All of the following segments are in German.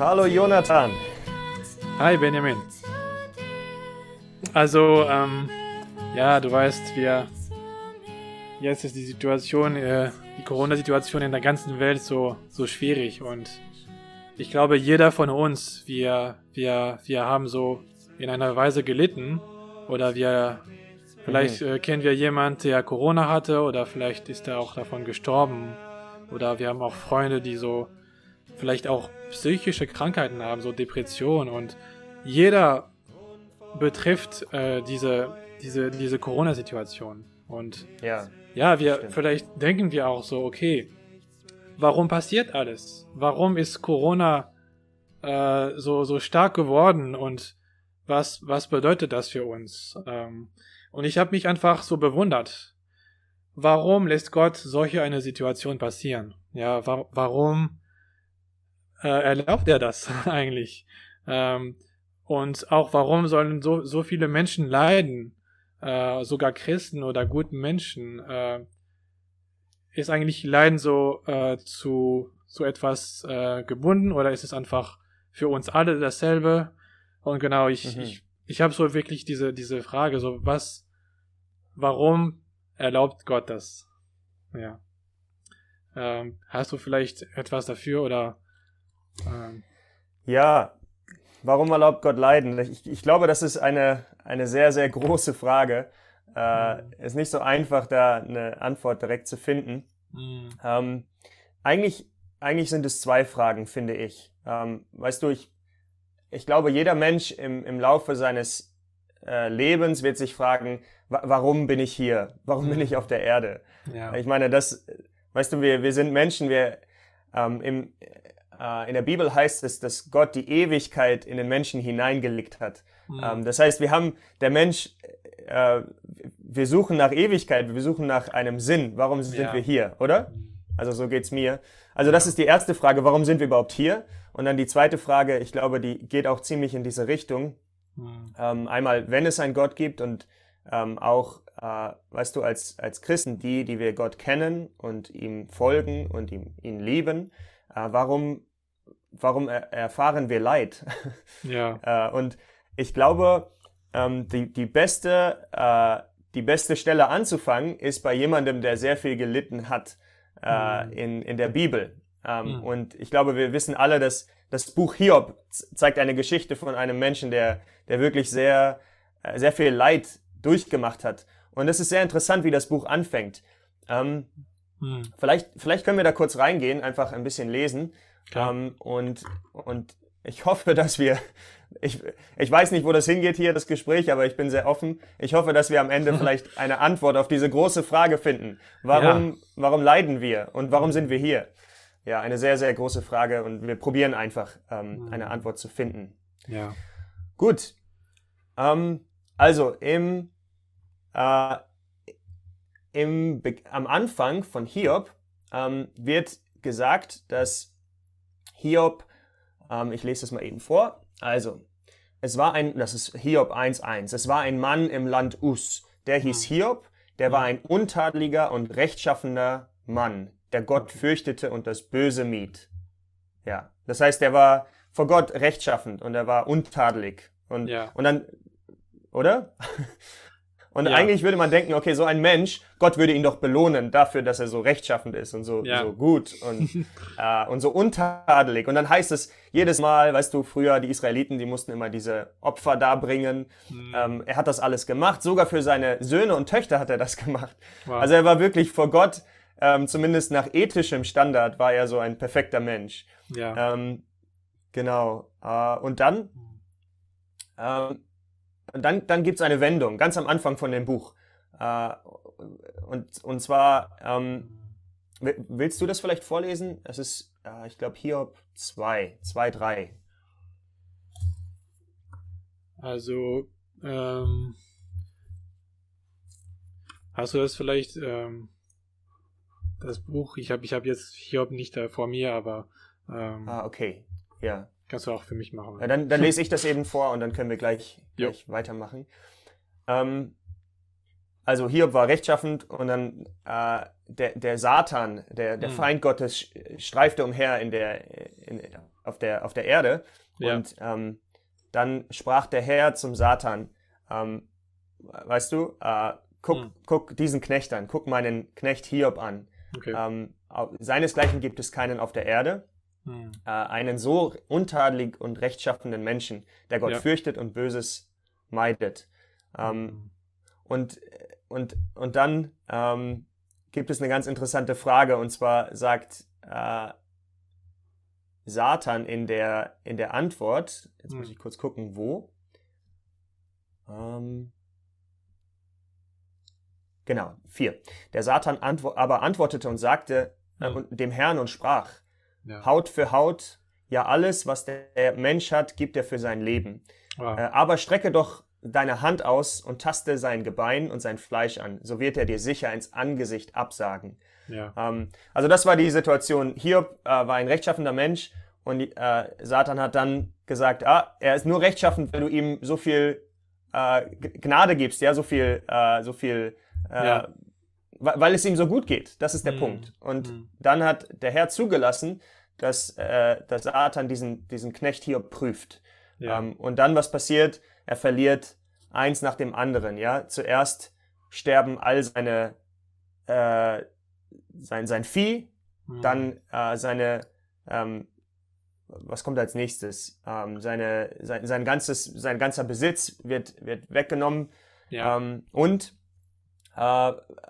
Hallo Jonathan. Hi Benjamin. Also, ähm, ja, du weißt, wir jetzt ist die Situation, äh, die Corona-Situation in der ganzen Welt so, so schwierig und ich glaube, jeder von uns, wir, wir, wir haben so in einer Weise gelitten oder wir, vielleicht mhm. äh, kennen wir jemanden, der Corona hatte oder vielleicht ist er auch davon gestorben oder wir haben auch Freunde, die so vielleicht auch psychische Krankheiten haben, so Depression und jeder betrifft äh, diese, diese, diese Corona-Situation und ja. Ja, wir Stimmt. vielleicht denken wir auch so, okay, warum passiert alles? Warum ist Corona äh, so so stark geworden und was was bedeutet das für uns? Ähm, und ich habe mich einfach so bewundert. Warum lässt Gott solche eine Situation passieren? Ja, wa warum äh, erlaubt er das eigentlich? Ähm, und auch warum sollen so so viele Menschen leiden? äh, sogar Christen oder guten Menschen, äh, ist eigentlich Leiden so äh, zu, zu etwas äh, gebunden oder ist es einfach für uns alle dasselbe? Und genau, ich, mhm. ich, ich habe so wirklich diese, diese Frage, so was, warum erlaubt Gott das? Ja. Ähm, hast du vielleicht etwas dafür oder? Ähm, ja, warum erlaubt Gott Leiden? Ich, ich glaube, das ist eine, eine sehr, sehr große Frage. Äh, mhm. Ist nicht so einfach, da eine Antwort direkt zu finden. Mhm. Ähm, eigentlich, eigentlich sind es zwei Fragen, finde ich. Ähm, weißt du, ich, ich glaube, jeder Mensch im, im Laufe seines äh, Lebens wird sich fragen, warum bin ich hier? Warum bin ich auf der Erde? Ja. Ich meine, das, weißt du, wir, wir sind Menschen, wir ähm, im, in der Bibel heißt es, dass Gott die Ewigkeit in den Menschen hineingelegt hat. Mhm. Das heißt, wir haben, der Mensch, äh, wir suchen nach Ewigkeit, wir suchen nach einem Sinn. Warum sind ja. wir hier, oder? Mhm. Also so geht's mir. Also das ist die erste Frage, warum sind wir überhaupt hier? Und dann die zweite Frage, ich glaube, die geht auch ziemlich in diese Richtung. Mhm. Ähm, einmal, wenn es einen Gott gibt und ähm, auch, äh, weißt du, als, als Christen, die, die wir Gott kennen und ihm folgen und ihm, ihn lieben, äh, warum, warum er, erfahren wir Leid? Ja. äh, und ich glaube, ähm, die, die, beste, äh, die beste Stelle anzufangen ist bei jemandem, der sehr viel gelitten hat äh, mhm. in, in der Bibel. Ähm, mhm. Und ich glaube, wir wissen alle, dass das Buch Hiob zeigt eine Geschichte von einem Menschen, der, der wirklich sehr, äh, sehr viel Leid durchgemacht hat. Und es ist sehr interessant, wie das Buch anfängt. Ähm, mhm. vielleicht, vielleicht können wir da kurz reingehen, einfach ein bisschen lesen. Ähm, und, und ich hoffe, dass wir, ich, ich weiß nicht, wo das hingeht hier, das Gespräch, aber ich bin sehr offen. Ich hoffe, dass wir am Ende vielleicht eine Antwort auf diese große Frage finden. Warum, ja. warum leiden wir und warum sind wir hier? Ja, eine sehr, sehr große Frage und wir probieren einfach, ähm, mhm. eine Antwort zu finden. Ja. Gut. Ähm, also im, äh, im, am Anfang von Hiob ähm, wird gesagt, dass Hiob ähm, ich lese das mal eben vor. Also, es war ein, das ist Hiob 1.1, es war ein Mann im Land Us, der hieß hm. Hiob, der war hm. ein untadeliger und rechtschaffender Mann, der Gott fürchtete und das Böse mied. Ja, das heißt, er war vor Gott rechtschaffend und er war untadelig. Und, ja. und dann, oder? Und ja. eigentlich würde man denken, okay, so ein Mensch, Gott würde ihn doch belohnen dafür, dass er so rechtschaffend ist und so, ja. so gut und, äh, und so untadelig. Und dann heißt es jedes Mal, weißt du, früher die Israeliten, die mussten immer diese Opfer darbringen. Mhm. Ähm, er hat das alles gemacht. Sogar für seine Söhne und Töchter hat er das gemacht. Wow. Also er war wirklich vor Gott, ähm, zumindest nach ethischem Standard, war er so ein perfekter Mensch. Ja. Ähm, genau. Äh, und dann, ähm, dann, dann gibt es eine Wendung, ganz am Anfang von dem Buch. Äh, und, und zwar, ähm, willst du das vielleicht vorlesen? Es ist, äh, ich glaube, Hiob 2, 2, 3. Also, ähm, hast du das vielleicht, ähm, das Buch, ich habe ich hab jetzt Hiob nicht da vor mir, aber... Ähm, ah, okay, ja. Kannst du auch für mich machen. Ja, dann, dann lese ich das eben vor und dann können wir gleich, gleich weitermachen. Ähm, also Hiob war rechtschaffend und dann äh, der, der Satan, der, der mhm. Feind Gottes, streifte umher in der, in, auf, der, auf der Erde. Ja. Und ähm, dann sprach der Herr zum Satan, ähm, weißt du, äh, guck, mhm. guck diesen Knecht an, guck meinen Knecht Hiob an. Okay. Ähm, seinesgleichen gibt es keinen auf der Erde. Mhm. Äh, einen so untadelig und rechtschaffenden Menschen, der Gott ja. fürchtet und Böses meidet. Ähm, mhm. und, und, und dann ähm, gibt es eine ganz interessante Frage, und zwar sagt äh, Satan in der, in der Antwort, jetzt muss hm. ich kurz gucken, wo. Ähm, genau, vier. Der Satan antwo aber antwortete und sagte äh, hm. dem Herrn und sprach, ja. Haut für Haut, ja alles, was der Mensch hat, gibt er für sein Leben. Wow. Äh, aber strecke doch deine Hand aus und taste sein Gebein und sein Fleisch an, so wird er dir sicher ins Angesicht absagen. Ja. Ähm, also das war die Situation. Hiob äh, war ein rechtschaffender Mensch und äh, Satan hat dann gesagt, ah, er ist nur rechtschaffend, weil du ihm so viel äh, Gnade gibst, ja, so viel, äh, so viel, äh, ja. Weil es ihm so gut geht. Das ist der mhm. Punkt. Und mhm. dann hat der Herr zugelassen, dass, äh, dass Satan diesen, diesen Knecht hier prüft. Ja. Ähm, und dann, was passiert? Er verliert eins nach dem anderen, ja. Zuerst sterben all seine, äh, sein, sein Vieh, mhm. dann äh, seine, ähm, was kommt als nächstes? Ähm, seine, sein, sein, ganzes, sein ganzer Besitz wird, wird weggenommen. Ja. Ähm, und äh,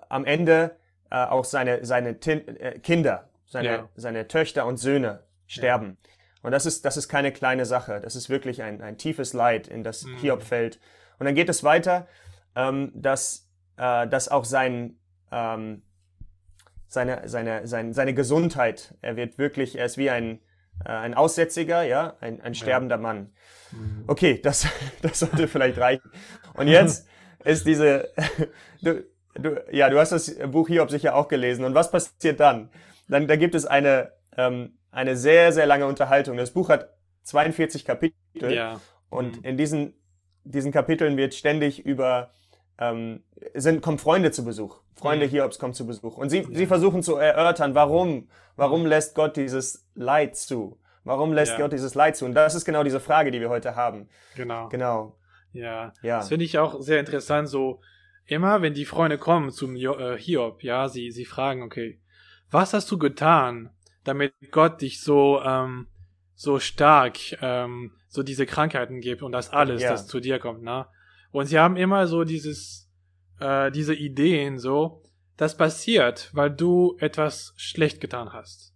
am Ende äh, auch seine, seine Tin äh, Kinder, seine, ja. seine Töchter und Söhne sterben. Ja. Und das ist, das ist keine kleine Sache. Das ist wirklich ein, ein tiefes Leid, in das mhm. Hiob fällt. Und dann geht es weiter, ähm, dass, äh, dass auch sein, ähm, seine, seine, seine, seine Gesundheit, er wird wirklich, er ist wie ein, äh, ein Aussätziger, ja, ein, ein sterbender ja. Mann. Mhm. Okay, das, das sollte vielleicht reichen. Und jetzt ist diese, du, du, ja, du hast das Buch Hiob sicher auch gelesen. Und was passiert dann? Dann, da gibt es eine, ähm, eine sehr, sehr lange Unterhaltung. Das Buch hat 42 Kapitel. Ja. Und mhm. in diesen, diesen Kapiteln wird ständig über, ähm, sind, kommen Freunde zu Besuch. Freunde mhm. Hiobs kommen zu Besuch. Und sie, ja. sie versuchen zu erörtern, warum, warum lässt Gott dieses Leid zu? Warum lässt ja. Gott dieses Leid zu? Und das ist genau diese Frage, die wir heute haben. Genau. Genau. Ja. ja. Das finde ich auch sehr interessant, so, immer wenn die Freunde kommen zum äh, Hiob, ja, sie, sie fragen, okay, was hast du getan, damit Gott dich so, ähm, so stark, ähm, so diese Krankheiten gibt und das alles, ja. das zu dir kommt, ne? Und sie haben immer so dieses, äh, diese Ideen so, das passiert, weil du etwas schlecht getan hast.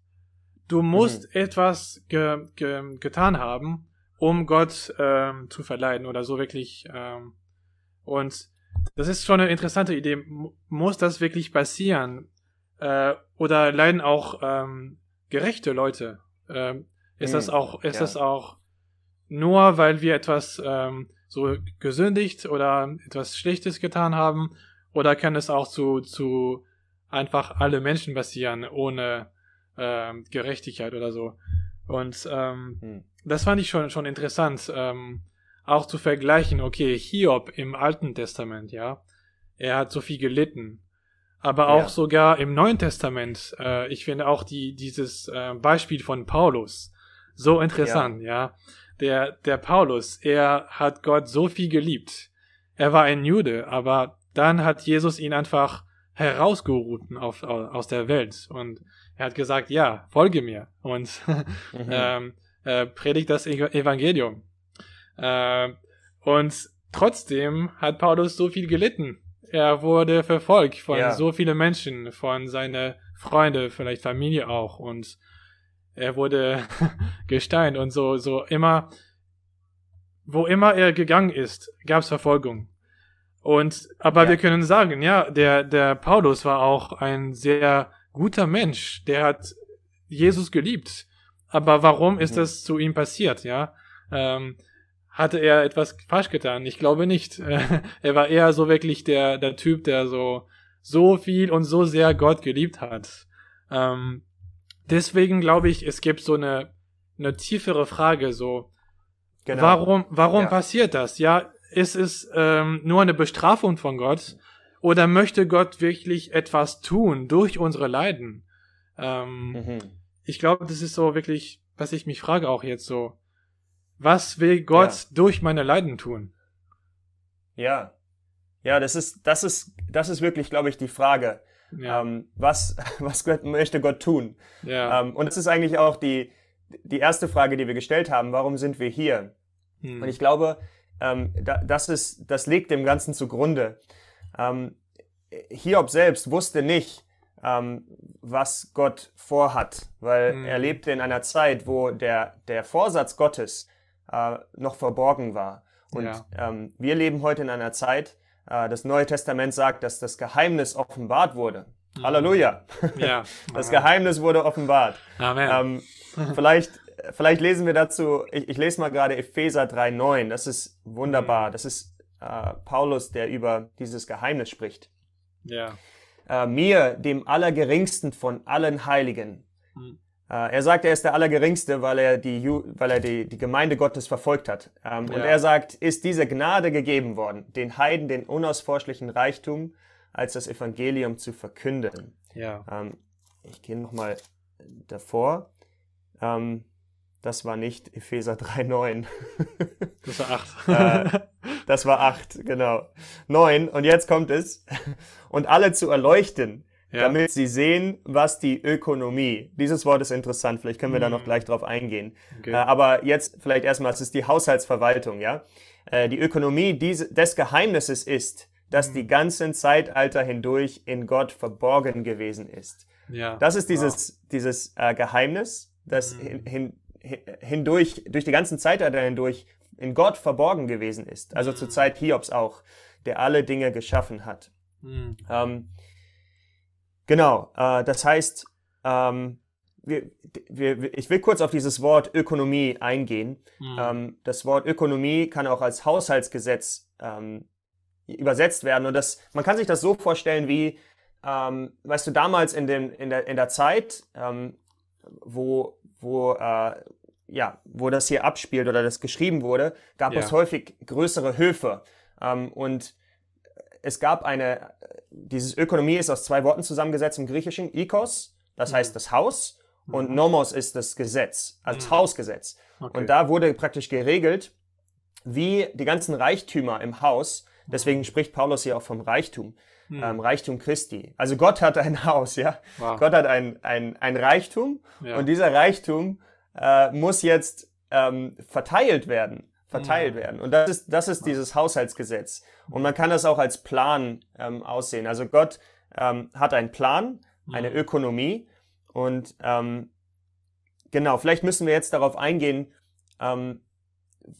Du musst mhm. etwas ge ge getan haben, um Gott ähm, zu verleiden oder so wirklich. Ähm, und das ist schon eine interessante Idee. M muss das wirklich passieren? Äh, oder leiden auch ähm, gerechte Leute? Ähm, ist mhm. das auch, ist ja. das auch nur, weil wir etwas ähm, so gesündigt oder etwas Schlechtes getan haben? Oder kann es auch zu, zu einfach alle Menschen passieren, ohne ähm, Gerechtigkeit oder so? Und ähm, hm. das fand ich schon, schon interessant, ähm, auch zu vergleichen, okay, Hiob im Alten Testament, ja, er hat so viel gelitten. Aber auch ja. sogar im Neuen Testament, äh, ich finde auch die, dieses äh, Beispiel von Paulus so interessant, ja. ja. Der, der Paulus, er hat Gott so viel geliebt. Er war ein Jude, aber dann hat Jesus ihn einfach herausgerufen auf, aus der Welt und er hat gesagt, ja, folge mir und mhm. ähm, äh, predigt das Evangelium. Äh, und trotzdem hat Paulus so viel gelitten. Er wurde verfolgt von ja. so vielen Menschen, von seinen Freunden, vielleicht Familie auch und er wurde gesteint und so, so immer, wo immer er gegangen ist, gab es Verfolgung. Und, aber ja. wir können sagen, ja, der, der Paulus war auch ein sehr guter Mensch, der hat Jesus geliebt. Aber warum ist das zu ihm passiert, ja? Ähm, hatte er etwas falsch getan? Ich glaube nicht. er war eher so wirklich der, der Typ, der so, so viel und so sehr Gott geliebt hat. Ähm, deswegen glaube ich, es gibt so eine, eine tiefere Frage, so, genau. warum, warum ja. passiert das? Ja, ist es ähm, nur eine Bestrafung von Gott Oder möchte Gott wirklich etwas tun durch unsere Leiden? Ähm, mhm. Ich glaube, das ist so wirklich, was ich mich frage auch jetzt so. Was will Gott ja. durch meine Leiden tun? Ja. Ja, das ist, das ist, das ist wirklich, glaube ich, die Frage. Ja. Ähm, was, was Gott, möchte Gott tun? Ja. Ähm, und es ist eigentlich auch die, die erste Frage, die wir gestellt haben. Warum sind wir hier? Hm. Und ich glaube, ähm, da, das ist, das liegt dem Ganzen zugrunde. Ähm, Hiob selbst wusste nicht, ähm, was Gott vorhat, weil hm. er lebte in einer Zeit, wo der, der Vorsatz Gottes äh, noch verborgen war. Und ja. ähm, wir leben heute in einer Zeit, äh, das Neue Testament sagt, dass das Geheimnis offenbart wurde. Mhm. Halleluja. Ja. Das Geheimnis wurde offenbart. Amen. Ähm, vielleicht, vielleicht lesen wir dazu, ich, ich lese mal gerade Epheser 3,9. Das ist wunderbar. Mhm. Das ist äh, Paulus, der über dieses Geheimnis spricht. Ja. Äh, mir, dem Allergeringsten von allen Heiligen, mhm. Äh, er sagt, er ist der Allergeringste, weil er die, weil er die, die Gemeinde Gottes verfolgt hat. Ähm, ja. Und er sagt, ist diese Gnade gegeben worden, den Heiden den unausforschlichen Reichtum als das Evangelium zu verkünden. Ja. Ähm, ich gehe nochmal davor. Ähm, das war nicht Epheser 3,9. das war 8. äh, das war 8, genau. 9. Und jetzt kommt es. Und alle zu erleuchten ja. damit sie sehen, was die Ökonomie, dieses Wort ist interessant, vielleicht können wir mhm. da noch mhm. gleich drauf eingehen. Okay. Äh, aber jetzt vielleicht erstmal, es ist die Haushaltsverwaltung, ja. Äh, die Ökonomie diese, des Geheimnisses ist, dass mhm. die ganzen Zeitalter hindurch in Gott verborgen gewesen ist. Ja. Das ist dieses, wow. dieses äh, Geheimnis, das mhm. hin, hin, hindurch, durch die ganzen Zeitalter hindurch in Gott verborgen gewesen ist. Also zur mhm. Zeit Hiobs auch, der alle Dinge geschaffen hat. Mhm. Ähm, Genau, äh, das heißt, ähm, wir, wir, ich will kurz auf dieses Wort Ökonomie eingehen. Mhm. Ähm, das Wort Ökonomie kann auch als Haushaltsgesetz ähm, übersetzt werden. Und das, man kann sich das so vorstellen wie, ähm, weißt du, damals in, dem, in, der, in der Zeit, ähm, wo, wo, äh, ja, wo das hier abspielt oder das geschrieben wurde, gab ja. es häufig größere Höfe. Ähm, und es gab eine, dieses Ökonomie ist aus zwei Worten zusammengesetzt im Griechischen, Ikos, das mhm. heißt das Haus, und mhm. Nomos ist das Gesetz, als mhm. Hausgesetz. Okay. Und da wurde praktisch geregelt, wie die ganzen Reichtümer im Haus, deswegen spricht Paulus hier auch vom Reichtum, mhm. ähm, Reichtum Christi. Also Gott hat ein Haus, ja. Wow. Gott hat ein, ein, ein Reichtum ja. und dieser Reichtum äh, muss jetzt ähm, verteilt werden verteilt mhm. werden. Und das ist, das ist dieses Haushaltsgesetz. Und man kann das auch als Plan ähm, aussehen. Also Gott ähm, hat einen Plan, eine mhm. Ökonomie. Und ähm, genau, vielleicht müssen wir jetzt darauf eingehen, ähm,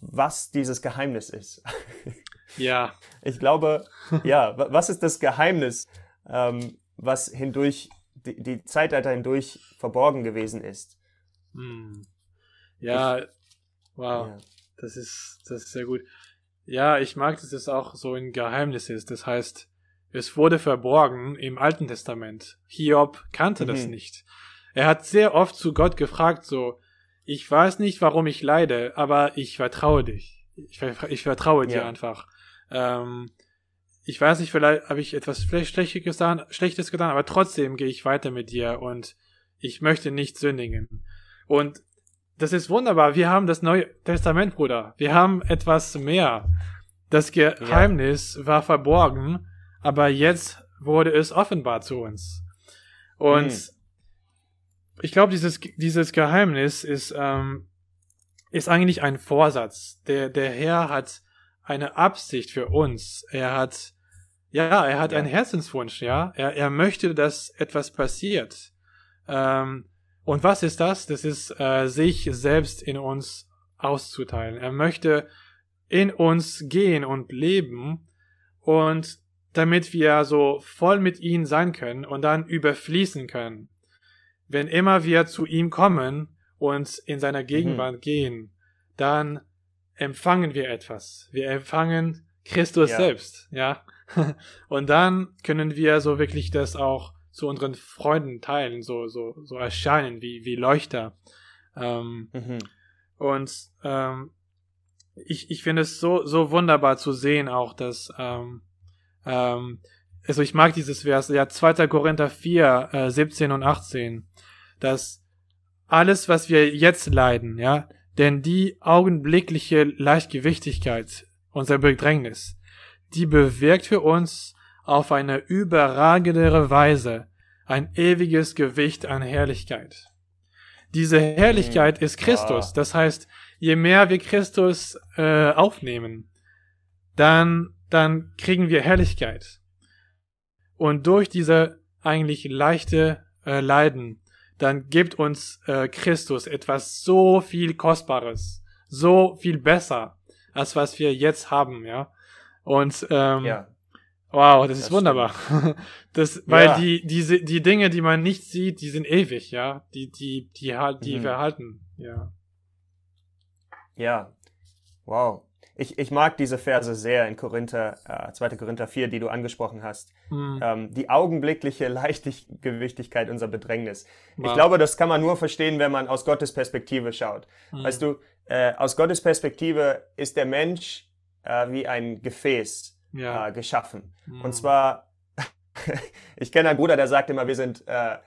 was dieses Geheimnis ist. Ja. Ich glaube, ja, was ist das Geheimnis, ähm, was hindurch, die, die Zeitalter hindurch verborgen gewesen ist? Hm. Ja, ich, wow. Ja. Das ist, das ist sehr gut. Ja, ich mag, dass es auch so ein Geheimnis ist. Das heißt, es wurde verborgen im Alten Testament. Hiob kannte mhm. das nicht. Er hat sehr oft zu Gott gefragt, so, ich weiß nicht, warum ich leide, aber ich vertraue dich. Ich, ich vertraue dir ja. einfach. Ähm, ich weiß nicht, vielleicht habe ich etwas Schlechtes getan, Schlechtes getan, aber trotzdem gehe ich weiter mit dir und ich möchte nicht sündigen. Und das ist wunderbar. Wir haben das Neue Testament, Bruder. Wir haben etwas mehr. Das Geheimnis ja. war verborgen, aber jetzt wurde es offenbar zu uns. Und mhm. ich glaube, dieses, dieses Geheimnis ist, ähm, ist eigentlich ein Vorsatz. Der, der Herr hat eine Absicht für uns. Er hat, ja, er hat ja. einen Herzenswunsch, ja. Er, er möchte, dass etwas passiert. Ähm, und was ist das? Das ist äh, sich selbst in uns auszuteilen. Er möchte in uns gehen und leben und damit wir so voll mit ihm sein können und dann überfließen können. Wenn immer wir zu ihm kommen und in seiner mhm. Gegenwart mhm. gehen, dann empfangen wir etwas. Wir empfangen Christus ja. selbst, ja. und dann können wir so wirklich das auch zu unseren Freunden teilen, so, so, so erscheinen wie, wie Leuchter. Ähm, mhm. Und ähm, ich, ich finde es so, so wunderbar zu sehen auch, dass ähm, ähm, also ich mag dieses Vers, ja, 2. Korinther 4, äh, 17 und 18, dass alles, was wir jetzt leiden, ja, denn die augenblickliche Leichtgewichtigkeit unserer Bedrängnis, die bewirkt für uns auf eine überragendere Weise ein ewiges Gewicht an Herrlichkeit. Diese Herrlichkeit ist Christus. Das heißt, je mehr wir Christus äh, aufnehmen, dann, dann kriegen wir Herrlichkeit. Und durch diese eigentlich leichte äh, Leiden, dann gibt uns äh, Christus etwas so viel Kostbares, so viel besser, als was wir jetzt haben, ja. Und ähm, ja. wow, das, das ist wunderbar. das, weil ja. die diese die Dinge, die man nicht sieht, die sind ewig, ja. Die die die halt die mhm. verhalten, ja. Ja. Wow. Ich, ich mag diese Verse sehr in Korinther, äh, 2. Korinther 4, die du angesprochen hast. Mhm. Ähm, die augenblickliche Leichtgewichtigkeit unserer Bedrängnis. Wow. Ich glaube, das kann man nur verstehen, wenn man aus Gottes Perspektive schaut. Mhm. Weißt du, äh, aus Gottes Perspektive ist der Mensch äh, wie ein Gefäß ja. äh, geschaffen. Mhm. Und zwar, ich kenne einen Bruder, der sagt immer, wir sind äh,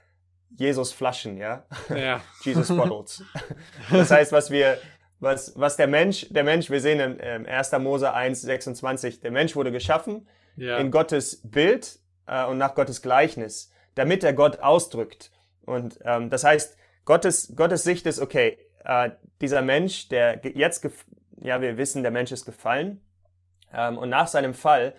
Jesus Flaschen, ja? ja. Jesus Bottles. das heißt, was wir, was, was der Mensch, der Mensch, wir sehen in, in 1. Mose 1, 26, der Mensch wurde geschaffen ja. in Gottes Bild äh, und nach Gottes Gleichnis, damit er Gott ausdrückt. Und ähm, das heißt, Gottes, Gottes Sicht ist, okay, äh, dieser Mensch, der jetzt, ja, wir wissen, der Mensch ist gefallen, ähm, und nach seinem Fall,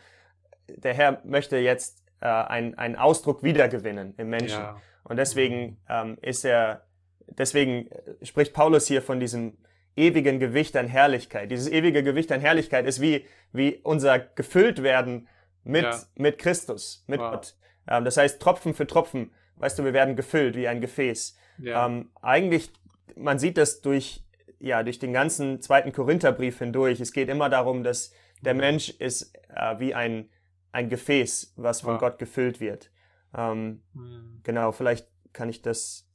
der Herr möchte jetzt äh, einen, einen Ausdruck wiedergewinnen im Menschen. Ja. Und deswegen ähm, ist er, deswegen äh, spricht Paulus hier von diesem ewigen Gewicht an Herrlichkeit. Dieses ewige Gewicht an Herrlichkeit ist wie, wie unser gefüllt werden mit, ja. mit Christus, mit wow. Gott. Ähm, das heißt, Tropfen für Tropfen, weißt du, wir werden gefüllt wie ein Gefäß. Ja. Ähm, eigentlich, man sieht das durch, ja, durch den ganzen zweiten Korintherbrief hindurch. Es geht immer darum, dass der Mensch ist äh, wie ein, ein Gefäß, was von ja. Gott gefüllt wird. Ähm, mhm. Genau, vielleicht kann ich das.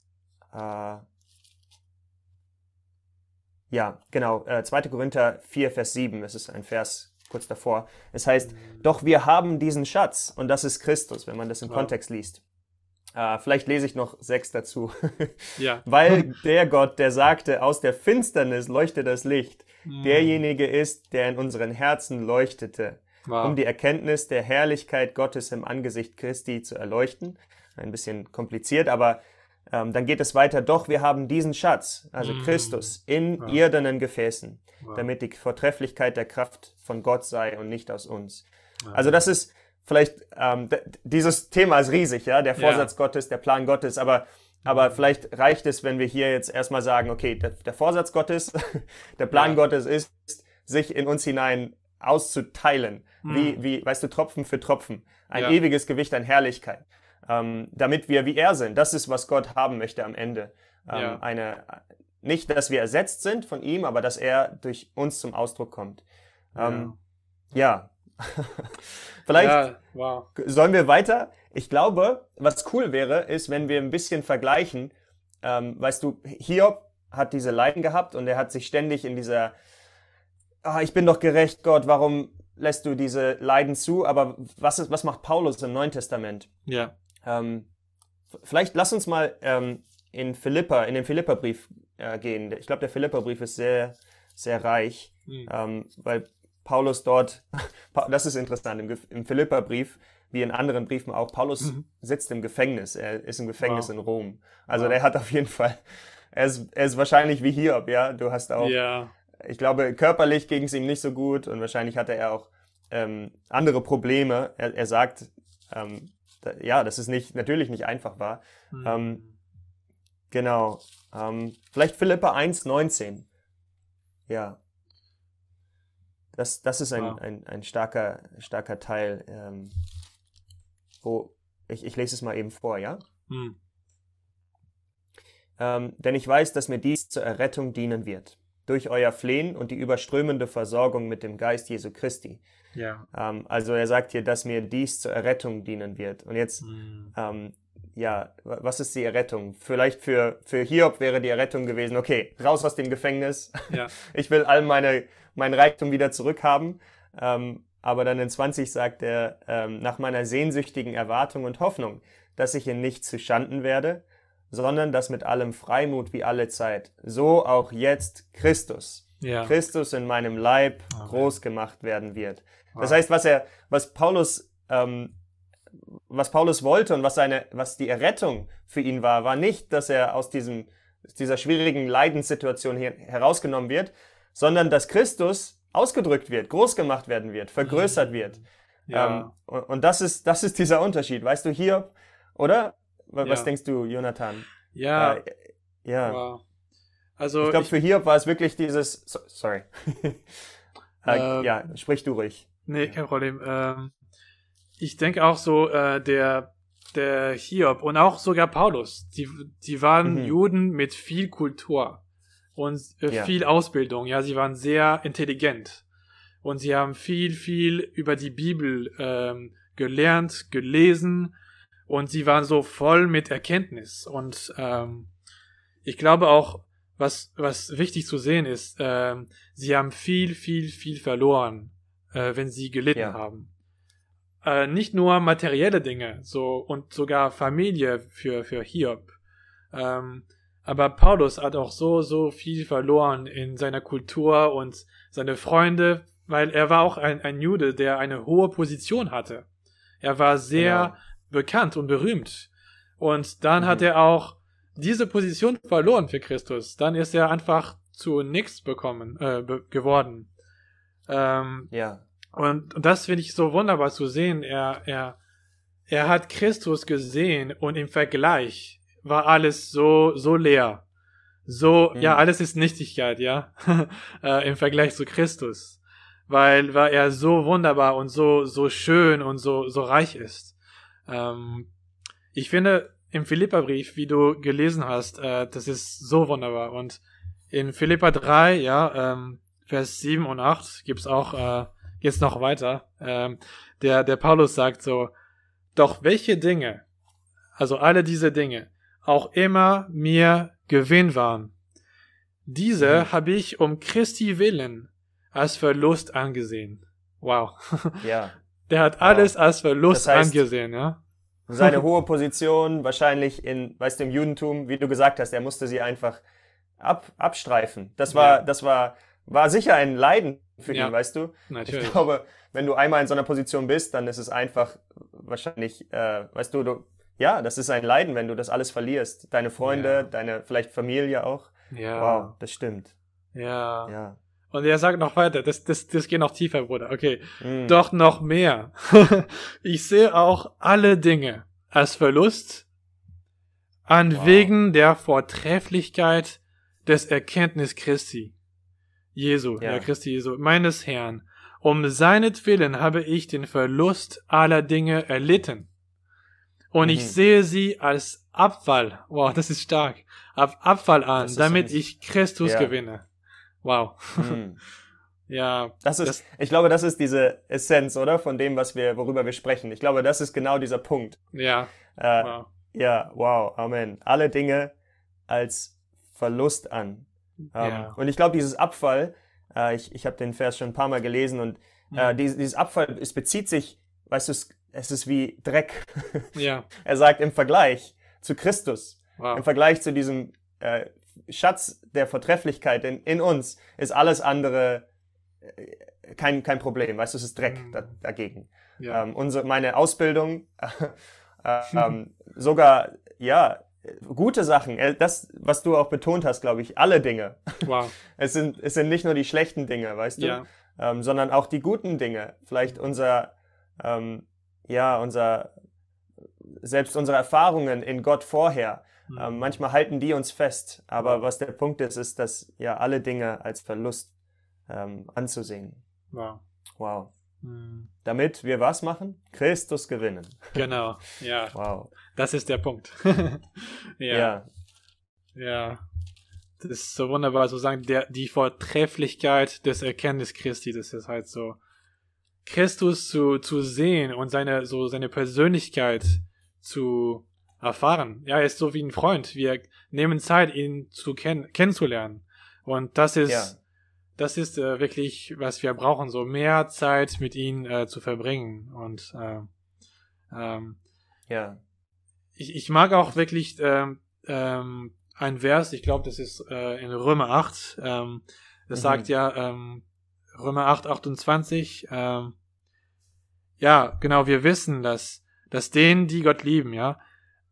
Äh, ja, genau. Äh, 2. Korinther 4, Vers 7, das ist ein Vers kurz davor. Es heißt, doch wir haben diesen Schatz und das ist Christus, wenn man das im ja. Kontext liest. Uh, vielleicht lese ich noch sechs dazu. ja. Weil der Gott, der sagte, aus der Finsternis leuchte das Licht, hm. derjenige ist, der in unseren Herzen leuchtete, wow. um die Erkenntnis der Herrlichkeit Gottes im Angesicht Christi zu erleuchten. Ein bisschen kompliziert, aber ähm, dann geht es weiter. Doch wir haben diesen Schatz, also hm. Christus, in wow. irdenen Gefäßen, wow. damit die Vortrefflichkeit der Kraft von Gott sei und nicht aus uns. Also das ist vielleicht, ähm, dieses Thema ist riesig, ja, der Vorsatz ja. Gottes, der Plan Gottes, aber, aber mhm. vielleicht reicht es, wenn wir hier jetzt erstmal sagen, okay, der, der Vorsatz Gottes, der Plan ja. Gottes ist, sich in uns hinein auszuteilen, mhm. wie, wie, weißt du, Tropfen für Tropfen, ein ja. ewiges Gewicht an Herrlichkeit, ähm, damit wir wie er sind. Das ist, was Gott haben möchte am Ende. Ähm, ja. Eine, nicht, dass wir ersetzt sind von ihm, aber dass er durch uns zum Ausdruck kommt. Ähm, ja. Vielleicht ja, wow. sollen wir weiter. Ich glaube, was cool wäre, ist, wenn wir ein bisschen vergleichen. Ähm, weißt du, Hiob hat diese Leiden gehabt und er hat sich ständig in dieser, ah, ich bin doch gerecht, Gott, warum lässt du diese Leiden zu? Aber was ist, was macht Paulus im Neuen Testament? Ja. Ähm, vielleicht lass uns mal ähm, in Philippa, in den Philipperbrief äh, gehen. Ich glaube, der Philipperbrief ist sehr, sehr reich, mhm. ähm, weil Paulus dort, das ist interessant, im, im Philipperbrief, wie in anderen Briefen auch, Paulus mhm. sitzt im Gefängnis, er ist im Gefängnis wow. in Rom. Also wow. der hat auf jeden Fall, er ist, er ist wahrscheinlich wie Hiob, ja, du hast auch, ja. ich glaube, körperlich ging es ihm nicht so gut und wahrscheinlich hatte er auch ähm, andere Probleme. Er, er sagt, ähm, da, ja, dass es nicht, natürlich nicht einfach war. Mhm. Ähm, genau. Ähm, vielleicht Philippa 1, 19. Ja. Das, das ist ein, wow. ein, ein starker, starker Teil, ähm, wo ich, ich lese es mal eben vor, ja? Hm. Ähm, denn ich weiß, dass mir dies zur Errettung dienen wird, durch euer Flehen und die überströmende Versorgung mit dem Geist Jesu Christi. Ja. Ähm, also er sagt hier, dass mir dies zur Errettung dienen wird. Und jetzt, hm. ähm, ja, was ist die Errettung? Vielleicht für, für Hiob wäre die Errettung gewesen, okay, raus aus dem Gefängnis. Ja. Ich will all meine mein Reichtum wieder zurückhaben. Ähm, aber dann in 20 sagt er, ähm, nach meiner sehnsüchtigen Erwartung und Hoffnung, dass ich in nichts zu Schanden werde, sondern dass mit allem Freimut wie alle Zeit, so auch jetzt Christus, ja. Christus in meinem Leib Amen. groß gemacht werden wird. Das heißt, was er, was Paulus, ähm, was Paulus wollte und was seine, was die Errettung für ihn war, war nicht, dass er aus diesem, dieser schwierigen Leidenssituation hier herausgenommen wird, sondern dass Christus ausgedrückt wird, groß gemacht werden wird, vergrößert mhm. wird. Ja. Ähm, und, und, das ist, das ist dieser Unterschied. Weißt du, hier, oder? Was ja. denkst du, Jonathan? Ja. Äh, ja. Wow. Also ich glaube, für Hiob war es wirklich dieses. So, sorry. äh, ähm, ja, sprich du ruhig. Nee, kein Problem. Ähm, ich denke auch so, äh, der, der Hiob und auch sogar Paulus, die, die waren mhm. Juden mit viel Kultur und äh, ja. viel Ausbildung. Ja, sie waren sehr intelligent und sie haben viel, viel über die Bibel ähm, gelernt, gelesen und sie waren so voll mit Erkenntnis. Und ähm, ich glaube auch, was, was wichtig zu sehen ist, ähm, sie haben viel, viel, viel verloren, äh, wenn sie gelitten ja. haben. Äh, nicht nur materielle Dinge, so und sogar Familie für, für Hiob. Ähm, aber Paulus hat auch so, so viel verloren in seiner Kultur und seine Freunde, weil er war auch ein, ein Jude, der eine hohe Position hatte. Er war sehr genau bekannt und berühmt. Und dann mhm. hat er auch diese Position verloren für Christus. Dann ist er einfach zu nichts bekommen, äh, be geworden. Ähm, ja. Und, und das finde ich so wunderbar zu sehen. Er, er, er hat Christus gesehen und im Vergleich war alles so, so leer. So, mhm. ja, alles ist Nichtigkeit, ja, äh, im Vergleich zu Christus. Weil, weil er so wunderbar und so, so schön und so, so reich ist. Ähm, ich finde, im Philippa-Brief, wie du gelesen hast, äh, das ist so wunderbar. Und in Philippa 3, ja, ähm, Vers 7 und 8 gibt's auch, äh, geht's noch weiter. Ähm, der, der Paulus sagt so, doch welche Dinge, also alle diese Dinge, auch immer mir Gewinn waren, diese mhm. habe ich um Christi willen als Verlust angesehen. Wow. Ja. Der hat alles als Verlust das heißt, angesehen, ja. Seine hohe Position, wahrscheinlich in, weißt du, im Judentum, wie du gesagt hast, er musste sie einfach ab, abstreifen. Das war, ja. das war, war sicher ein Leiden für ja. ihn, weißt du? Natürlich. Ich glaube, wenn du einmal in so einer Position bist, dann ist es einfach wahrscheinlich, äh, weißt du, du, ja, das ist ein Leiden, wenn du das alles verlierst. Deine Freunde, ja. deine vielleicht Familie auch. Ja. Wow, das stimmt. Ja. Ja. Und er sagt noch weiter, das, das, das geht noch tiefer, Bruder. Okay. Mm. Doch noch mehr. ich sehe auch alle Dinge als Verlust an wow. wegen der Vortrefflichkeit des Erkenntnis Christi. Jesu, ja. ja, Christi Jesu, meines Herrn. Um seinetwillen habe ich den Verlust aller Dinge erlitten. Und mhm. ich sehe sie als Abfall. Wow, das ist stark. Ab Abfall an, damit ich Christus ja. gewinne. Wow. Hm. ja. Das ist, das, ich glaube, das ist diese Essenz, oder? Von dem, was wir, worüber wir sprechen. Ich glaube, das ist genau dieser Punkt. Ja. Äh, wow. Ja, wow, Amen. Alle Dinge als Verlust an. Ähm, ja. Und ich glaube, dieses Abfall, äh, ich, ich habe den Vers schon ein paar Mal gelesen und äh, mhm. dieses, dieses Abfall, es bezieht sich, weißt du, es, es ist wie Dreck. Ja. er sagt im Vergleich zu Christus, wow. im Vergleich zu diesem äh, Schatz der Vortrefflichkeit in, in uns ist alles andere äh, kein, kein Problem. Weißt du, es ist Dreck mhm. da, dagegen. Ja. Ähm, unsere, meine Ausbildung, äh, ähm, sogar, ja, gute Sachen. Äh, das, was du auch betont hast, glaube ich, alle Dinge. Wow. Es sind, es sind nicht nur die schlechten Dinge, weißt du, ja. ähm, sondern auch die guten Dinge. Vielleicht unser, ähm, ja, unser, selbst unsere Erfahrungen in Gott vorher. Ähm, manchmal halten die uns fest, aber was der Punkt ist, ist, dass ja alle Dinge als Verlust ähm, anzusehen. Wow. Wow. Mhm. Damit wir was machen? Christus gewinnen. Genau, ja. Wow. Das ist der Punkt. ja. ja. Ja. Das ist so wunderbar zu sagen, der, die Vortrefflichkeit des Erkenntnis Christi, das ist halt so, Christus zu, zu sehen und seine, so seine Persönlichkeit zu, erfahren. Ja, er ist so wie ein Freund. Wir nehmen Zeit, ihn zu kenn kennenzulernen. Und das ist, das ist äh, wirklich, was wir brauchen, so mehr Zeit mit ihm äh, zu verbringen. Und äh, ähm, ja. Ich, ich mag auch wirklich ähm, ähm, ein Vers, ich glaube, das ist äh, in Römer 8, ähm, das mhm. sagt ja ähm, Römer 8, 28, ähm, ja, genau, wir wissen, dass, dass denen, die Gott lieben, ja,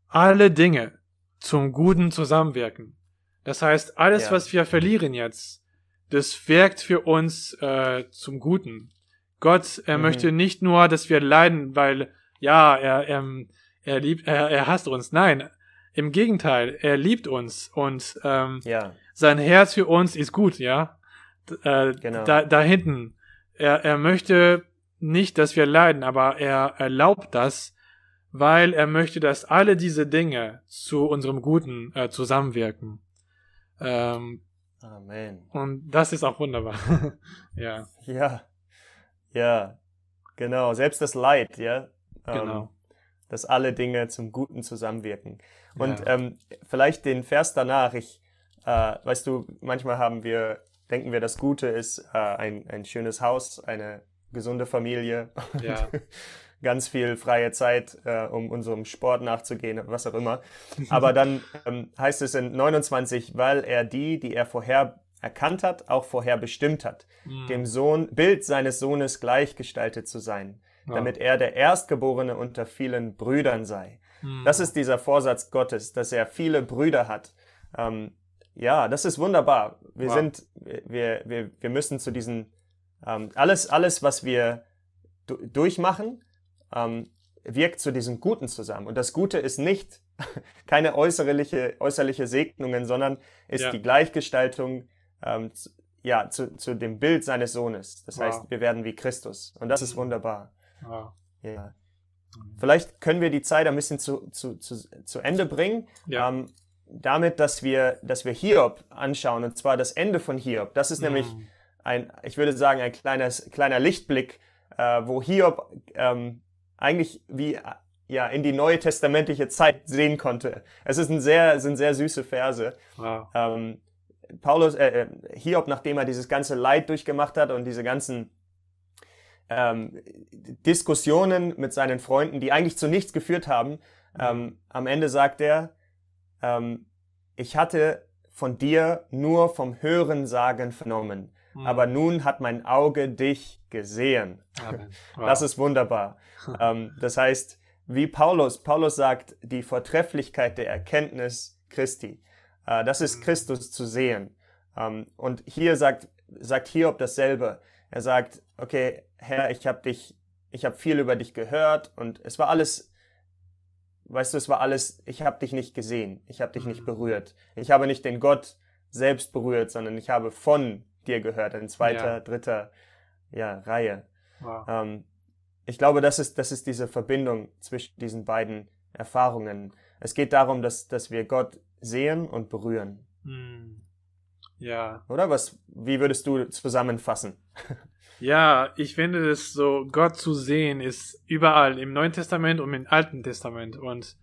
alle Dinge zum Guten zusammenwirken. Das heißt, alles, ja. was wir verlieren jetzt, das wirkt für uns äh, zum Guten. Gott, er mhm. möchte nicht nur, dass wir leiden, weil, ja, er, er, er liebt, er, er hasst uns. Nein, im Gegenteil, er liebt uns und ähm, ja. sein Herz für uns ist gut, ja. Äh, genau. da, da hinten. Er, er möchte nicht, dass wir leiden, aber er erlaubt das, weil er möchte, dass alle diese Dinge zu unserem Guten äh, zusammenwirken. Ähm, Amen. Und das ist auch wunderbar. ja. Ja. Ja. Genau. Selbst das Leid, ja. Ähm, genau. Dass alle Dinge zum Guten zusammenwirken. Und ja. ähm, vielleicht den Vers danach, ich, äh, weißt du, manchmal haben wir, denken wir, das Gute ist äh, ein, ein schönes Haus, eine gesunde Familie. Ja. Ganz viel freie Zeit, äh, um unserem Sport nachzugehen, was auch immer. Aber dann ähm, heißt es in 29, weil er die, die er vorher erkannt hat, auch vorher bestimmt hat, mhm. dem Sohn, Bild seines Sohnes gleichgestaltet zu sein, ja. damit er der Erstgeborene unter vielen Brüdern sei. Mhm. Das ist dieser Vorsatz Gottes, dass er viele Brüder hat. Ähm, ja, das ist wunderbar. Wir wow. sind, wir, wir, wir müssen zu diesen, ähm, alles, alles, was wir durchmachen, ähm, wirkt zu diesem Guten zusammen. Und das Gute ist nicht keine äußerliche, äußerliche Segnungen, sondern ist ja. die Gleichgestaltung ähm, zu, ja, zu, zu dem Bild seines Sohnes. Das wow. heißt, wir werden wie Christus. Und das ist mhm. wunderbar. Wow. Ja. Vielleicht können wir die Zeit ein bisschen zu, zu, zu, zu Ende bringen. Ja. Ähm, damit, dass wir, dass wir Hiob anschauen, und zwar das Ende von Hiob. Das ist mhm. nämlich ein, ich würde sagen, ein kleines, kleiner Lichtblick, äh, wo Hiob ähm, eigentlich wie ja in die neue testamentliche Zeit sehen konnte. Es ist ein sehr, sind sehr süße Verse. Wow. Ähm, Paulus, äh, äh, Hiob, nachdem er dieses ganze Leid durchgemacht hat und diese ganzen ähm, Diskussionen mit seinen Freunden, die eigentlich zu nichts geführt haben, ähm, am Ende sagt er, ähm, ich hatte von dir nur vom Hören sagen vernommen, mhm. aber nun hat mein Auge dich gesehen. Wow. Das ist wunderbar. ähm, das heißt, wie Paulus, Paulus sagt, die Vortrefflichkeit der Erkenntnis Christi. Äh, das ist mhm. Christus zu sehen. Ähm, und hier sagt, sagt Hiob dasselbe. Er sagt, okay, Herr, ich habe dich, ich habe viel über dich gehört und es war alles, weißt du, es war alles, ich habe dich nicht gesehen, ich habe dich nicht mhm. berührt. Ich habe nicht den Gott selbst berührt, sondern ich habe von dir gehört, in zweiter, ja. dritter ja, Reihe. Wow. Ähm, ich glaube, das ist, das ist diese Verbindung zwischen diesen beiden Erfahrungen. Es geht darum, dass, dass wir Gott sehen und berühren. Hm. Ja. Oder was, wie würdest du zusammenfassen? Ja, ich finde es so, Gott zu sehen ist überall im Neuen Testament und im Alten Testament. Und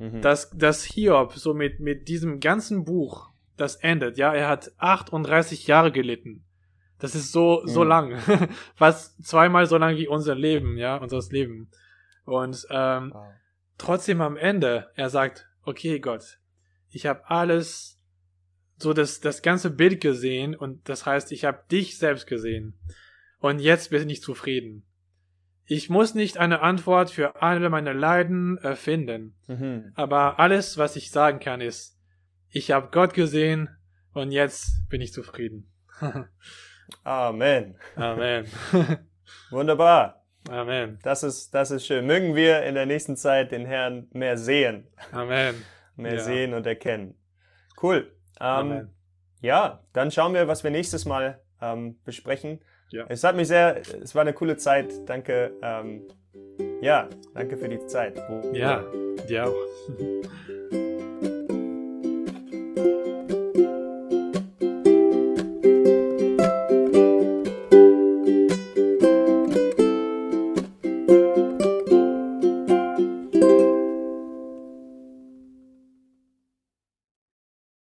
mhm. dass das Hiob so mit, mit diesem ganzen Buch, das endet, ja, er hat 38 Jahre gelitten. Das ist so, so mhm. lang. Fast zweimal so lang wie unser Leben, ja, unseres Leben. Und ähm, wow. trotzdem am Ende, er sagt, okay Gott, ich habe alles, so das, das ganze Bild gesehen und das heißt, ich habe dich selbst gesehen. Und jetzt bin ich zufrieden. Ich muss nicht eine Antwort für alle meine Leiden erfinden. Mhm. Aber alles, was ich sagen kann, ist, ich habe Gott gesehen und jetzt bin ich zufrieden. Amen. Amen. Wunderbar. Amen. Das ist, das ist schön. Mögen wir in der nächsten Zeit den Herrn mehr sehen. Amen. mehr ja. sehen und erkennen. Cool. Ähm, ja, dann schauen wir, was wir nächstes Mal ähm, besprechen. Ja. Es hat mich sehr, es war eine coole Zeit. Danke. Ähm, ja, danke für die Zeit. Ja, dir auch.